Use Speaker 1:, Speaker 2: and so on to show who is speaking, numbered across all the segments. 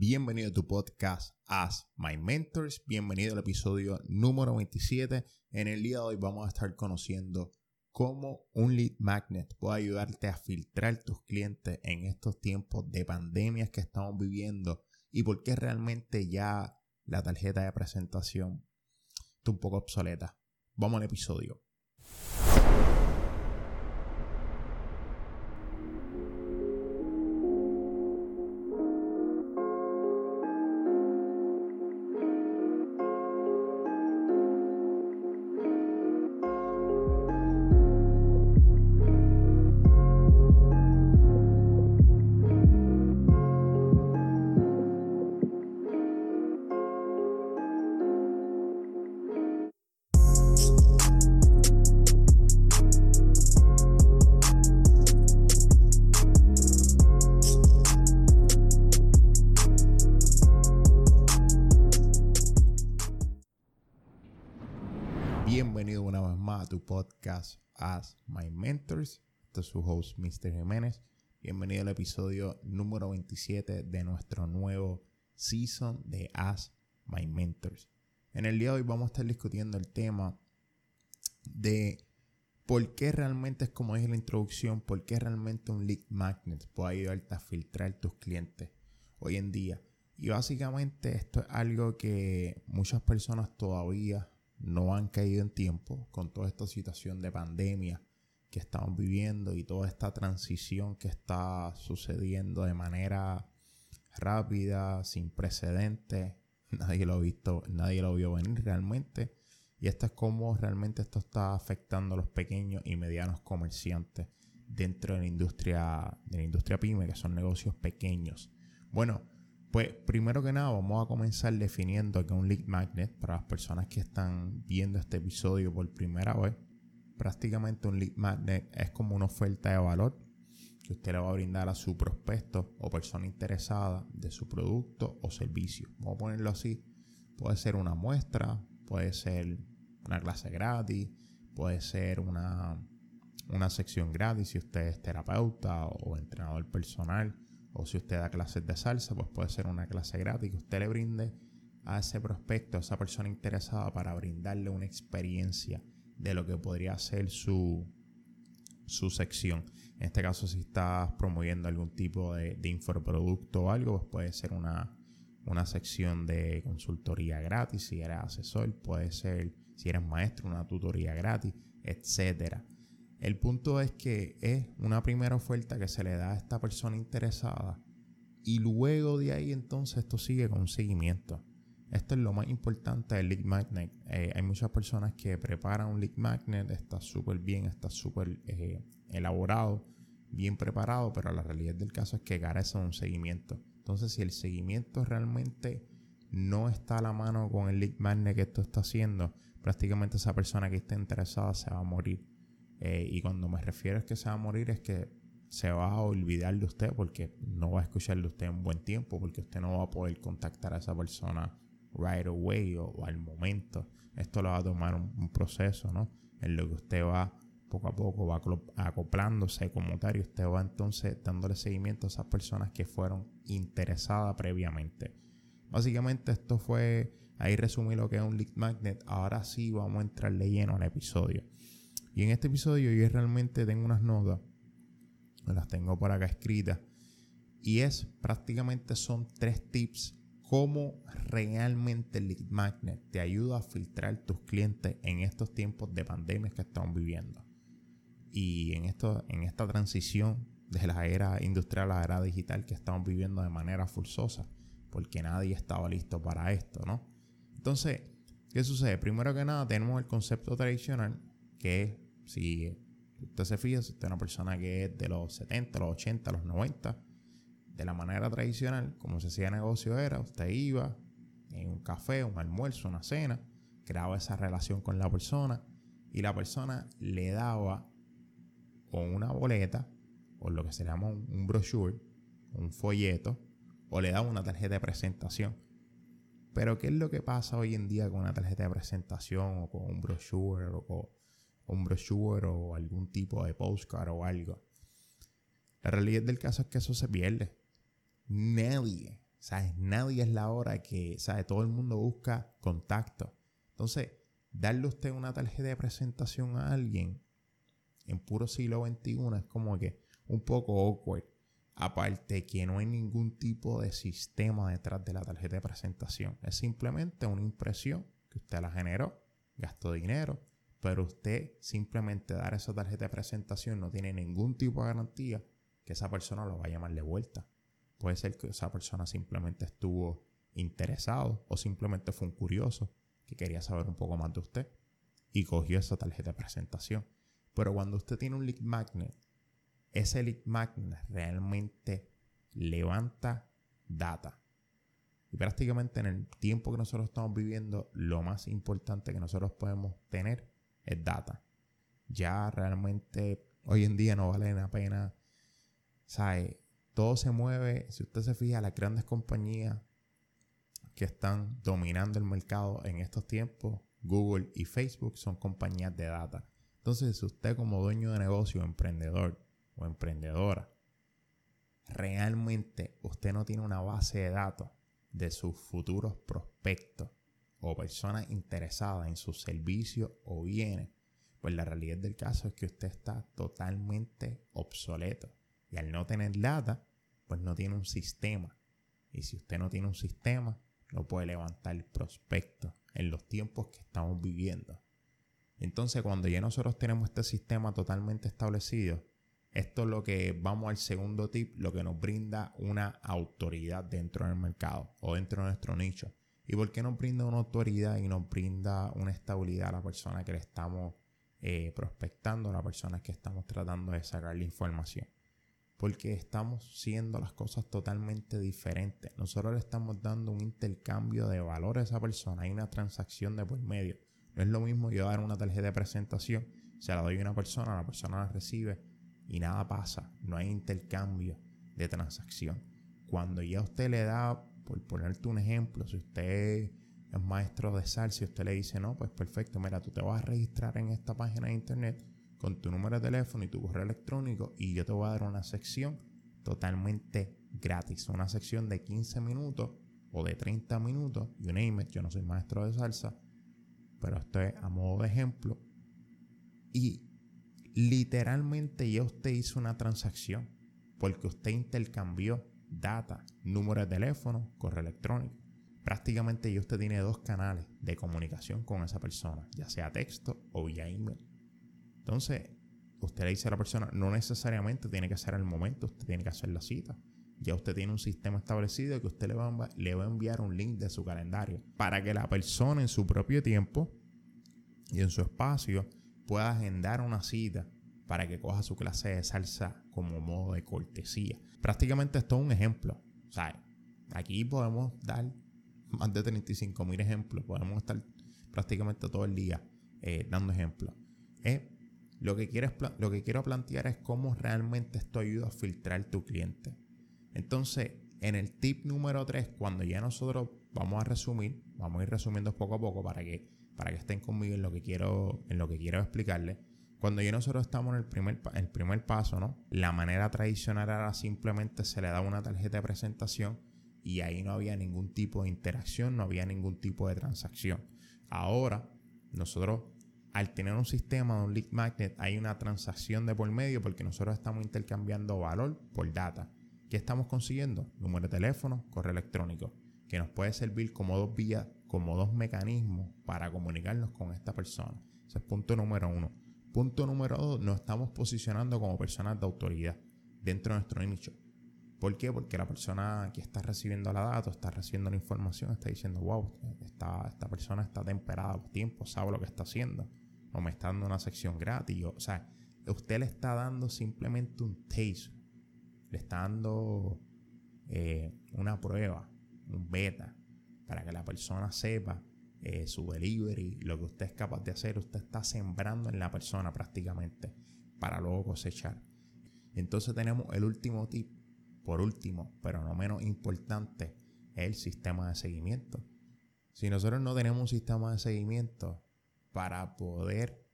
Speaker 1: Bienvenido a tu podcast As My Mentors. Bienvenido al episodio número 27. En el día de hoy vamos a estar conociendo cómo un lead magnet puede ayudarte a filtrar tus clientes en estos tiempos de pandemias que estamos viviendo y por qué realmente ya la tarjeta de presentación está un poco obsoleta. Vamos al episodio. Podcast As My Mentors. Este es su host, Mr. Jiménez. Bienvenido al episodio número 27 de nuestro nuevo season de As My Mentors. En el día de hoy vamos a estar discutiendo el tema de por qué realmente es como dije la introducción, por qué realmente un lead magnet puede ayudarte a filtrar tus clientes hoy en día. Y básicamente esto es algo que muchas personas todavía no han caído en tiempo con toda esta situación de pandemia que estamos viviendo y toda esta transición que está sucediendo de manera rápida, sin precedentes. Nadie lo ha visto, nadie lo vio venir realmente. Y esto es como realmente esto está afectando a los pequeños y medianos comerciantes dentro de la industria, de la industria pyme, que son negocios pequeños. Bueno, pues primero que nada vamos a comenzar definiendo que un lead magnet para las personas que están viendo este episodio por primera vez. Prácticamente un lead magnet es como una oferta de valor que usted le va a brindar a su prospecto o persona interesada de su producto o servicio. Vamos a ponerlo así. Puede ser una muestra, puede ser una clase gratis, puede ser una, una sección gratis si usted es terapeuta o entrenador personal o si usted da clases de salsa, pues puede ser una clase gratis que usted le brinde a ese prospecto, a esa persona interesada para brindarle una experiencia de lo que podría ser su, su sección. En este caso, si estás promoviendo algún tipo de, de infoproducto o algo, pues puede ser una, una sección de consultoría gratis. Si eres asesor, puede ser, si eres maestro, una tutoría gratis, etcétera. El punto es que es una primera oferta que se le da a esta persona interesada y luego de ahí entonces esto sigue con un seguimiento. Esto es lo más importante del lead magnet. Eh, hay muchas personas que preparan un lead magnet, está súper bien, está súper eh, elaborado, bien preparado, pero la realidad del caso es que carece de un seguimiento. Entonces, si el seguimiento realmente no está a la mano con el lead magnet que esto está haciendo, prácticamente esa persona que esté interesada se va a morir. Eh, y cuando me refiero a que se va a morir es que se va a olvidar de usted porque no va a escuchar de usted en buen tiempo, porque usted no va a poder contactar a esa persona right away o, al momento. Esto lo va a tomar un, proceso, ¿no? En lo que usted va poco a poco, va acoplándose como tal y usted va entonces dándole seguimiento a esas personas que fueron interesadas previamente. Básicamente esto fue, ahí resumí lo que es un lead magnet. Ahora sí vamos a entrarle lleno al episodio. Y en este episodio yo realmente tengo unas notas, las tengo por acá escritas, y es prácticamente son tres tips cómo realmente el lead magnet te ayuda a filtrar tus clientes en estos tiempos de pandemia que estamos viviendo. Y en, esto, en esta transición de la era industrial a la era digital que estamos viviendo de manera forzosa, porque nadie estaba listo para esto, ¿no? Entonces, ¿qué sucede? Primero que nada, tenemos el concepto tradicional, que es si usted se fija, si usted es una persona que es de los 70, los 80, los 90, de la manera tradicional, como se hacía negocio era, usted iba en un café, un almuerzo, una cena, creaba esa relación con la persona y la persona le daba o una boleta o lo que se llama un, brochure, un folleto, o le daba una tarjeta de presentación. Pero ¿qué es lo que pasa hoy en día con una tarjeta de presentación o con un brochure o un brochure o algún tipo de postcard o algo. La realidad del caso es que eso se pierde. Nadie, ¿Sabes? Nadie es la hora que, ¿sabes? Todo el mundo busca contacto. Entonces, darle usted una tarjeta de presentación a alguien en puro siglo XXI es como que un poco awkward. Aparte que no hay ningún tipo de sistema detrás de la tarjeta de presentación. Es simplemente una impresión que usted la generó, gastó dinero, pero usted simplemente dar esa tarjeta de presentación no tiene ningún tipo de garantía que esa persona lo va a llamar de vuelta. Puede ser que esa persona simplemente estuvo interesado o simplemente fue un curioso que quería saber un poco más de usted y cogió esa tarjeta de presentación. Pero cuando usted tiene un lead magnet, ese lead magnet realmente levanta data. Y prácticamente en el tiempo que nosotros estamos viviendo, lo más importante que nosotros podemos tener es data. Ya realmente hoy en día no vale la pena, ¿sabe? Todo se mueve, si usted se fija, las grandes compañías que están dominando el mercado en estos tiempos, Google y Facebook, son compañías de data. Entonces, si usted como dueño de negocio, emprendedor o emprendedora, realmente usted no tiene una base de datos de sus futuros prospectos o personas interesadas en sus servicios o bienes, pues la realidad del caso es que usted está totalmente obsoleto. Y al no tener data, pues no tiene un sistema. Y si usted no tiene un sistema, no puede levantar el prospecto en los tiempos que estamos viviendo. Entonces, cuando ya nosotros tenemos este sistema totalmente establecido, esto es lo que vamos al segundo tip, lo que nos brinda una autoridad dentro del mercado o dentro de nuestro nicho. ¿Y por qué nos brinda una autoridad y nos brinda una estabilidad a la persona que le estamos eh, prospectando, a la persona que estamos tratando de sacar la información? porque estamos siendo las cosas totalmente diferentes. Nosotros le estamos dando un intercambio de valor a esa persona, hay una transacción de por medio. No es lo mismo yo dar una tarjeta de presentación, se la doy a una persona, la persona la recibe y nada pasa, no hay intercambio de transacción. Cuando ya usted le da, por ponerte un ejemplo, si usted es maestro de sal, si usted le dice, no, pues perfecto, mira, tú te vas a registrar en esta página de internet con tu número de teléfono y tu correo electrónico y yo te voy a dar una sección totalmente gratis, una sección de 15 minutos o de 30 minutos, you name it, yo no soy maestro de salsa, pero esto es a modo de ejemplo y literalmente ya usted hizo una transacción porque usted intercambió data, número de teléfono, correo electrónico. Prácticamente ya usted tiene dos canales de comunicación con esa persona, ya sea texto o vía email. Entonces, usted le dice a la persona, no necesariamente tiene que ser el momento, usted tiene que hacer la cita. Ya usted tiene un sistema establecido que usted le va, a, le va a enviar un link de su calendario para que la persona en su propio tiempo y en su espacio pueda agendar una cita para que coja su clase de salsa como modo de cortesía. Prácticamente esto es un ejemplo. Aquí podemos dar más de 35 mil ejemplos. Podemos estar prácticamente todo el día eh, dando ejemplos. Eh, lo que, lo que quiero plantear es cómo realmente esto ayuda a filtrar tu cliente. Entonces, en el tip número 3, cuando ya nosotros vamos a resumir, vamos a ir resumiendo poco a poco para que, para que estén conmigo en lo que quiero, en lo que quiero explicarles. Cuando ya nosotros estamos en el primer, el primer paso, ¿no? La manera tradicional era simplemente se le da una tarjeta de presentación y ahí no había ningún tipo de interacción, no había ningún tipo de transacción. Ahora, nosotros al tener un sistema de un lead magnet hay una transacción de por medio porque nosotros estamos intercambiando valor por data. ¿Qué estamos consiguiendo? Número de teléfono, correo electrónico, que nos puede servir como dos vías, como dos mecanismos para comunicarnos con esta persona. Ese es punto número uno. Punto número dos, nos estamos posicionando como personas de autoridad dentro de nuestro nicho. ¿Por qué? Porque la persona que está recibiendo la data, está recibiendo la información, está diciendo, wow, esta, esta persona está temperada por tiempo, sabe lo que está haciendo o me está dando una sección gratis. O, sea, usted le está dando simplemente un taste, le está dando eh, una prueba, un beta, para que la persona sepa eh, su delivery, lo que usted es capaz de hacer. Usted está sembrando en la persona prácticamente para luego cosechar. Entonces tenemos el último tip, por último, pero no menos importante, el sistema de seguimiento. Si nosotros no tenemos un sistema de seguimiento, para poder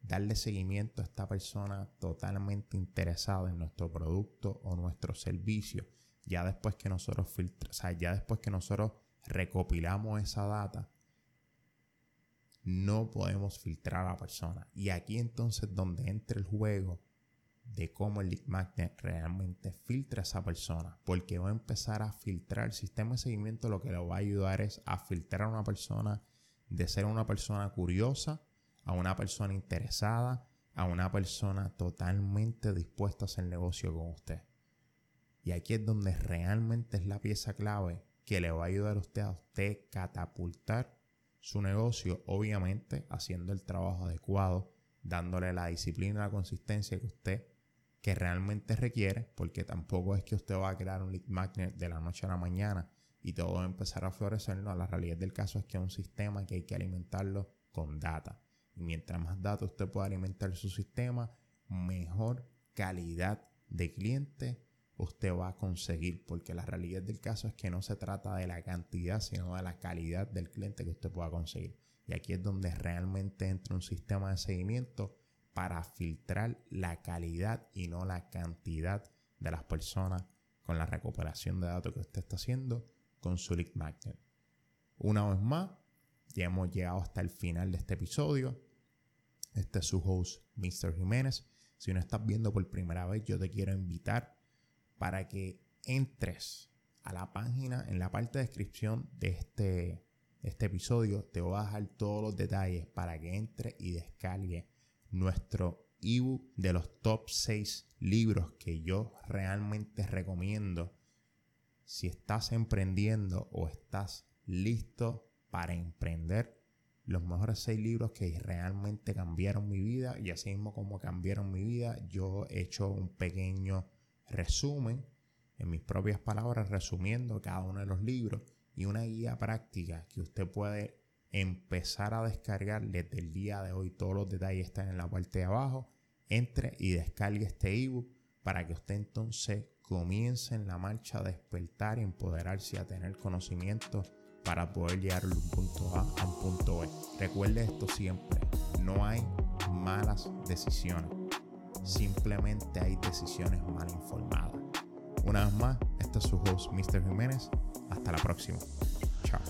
Speaker 1: darle seguimiento a esta persona totalmente interesada en nuestro producto o nuestro servicio. ya después que nosotros filtra, o sea, ya después que nosotros recopilamos esa data, no podemos filtrar a la persona. Y aquí entonces donde entra el juego de cómo el lead magnet realmente filtra a esa persona, porque va a empezar a filtrar el sistema de seguimiento, lo que le va a ayudar es a filtrar a una persona de ser una persona curiosa a una persona interesada, a una persona totalmente dispuesta a hacer negocio con usted. Y aquí es donde realmente es la pieza clave que le va a ayudar a usted a usted catapultar su negocio, obviamente haciendo el trabajo adecuado, dándole la disciplina la consistencia que usted que realmente requiere, porque tampoco es que usted va a crear un lead magnet de la noche a la mañana y todo va a empezar a florecer. No, la realidad del caso es que es un sistema que hay que alimentarlo con data. Y mientras más datos usted pueda alimentar su sistema, mejor calidad de cliente usted va a conseguir. Porque la realidad del caso es que no se trata de la cantidad, sino de la calidad del cliente que usted pueda conseguir. Y aquí es donde realmente entra un sistema de seguimiento para filtrar la calidad y no la cantidad de las personas con la recuperación de datos que usted está haciendo con su magnet. Una vez más, ya hemos llegado hasta el final de este episodio. Este es su host, Mr. Jiménez. Si no estás viendo por primera vez, yo te quiero invitar para que entres a la página en la parte de descripción de este, este episodio. Te voy a dejar todos los detalles para que entres y descargue nuestro ebook de los top 6 libros que yo realmente recomiendo si estás emprendiendo o estás listo para emprender los mejores seis libros que realmente cambiaron mi vida y así mismo como cambiaron mi vida yo he hecho un pequeño resumen en mis propias palabras resumiendo cada uno de los libros y una guía práctica que usted puede empezar a descargar desde el día de hoy. Todos los detalles están en la parte de abajo. Entre y descargue este ebook para que usted entonces comience en la marcha a despertar, empoderarse y a tener conocimiento para poder llegar de un punto A a un punto B. Recuerde esto siempre, no hay malas decisiones, simplemente hay decisiones mal informadas. Una vez más, este es su host, Mr. Jiménez. Hasta la próxima. Chao.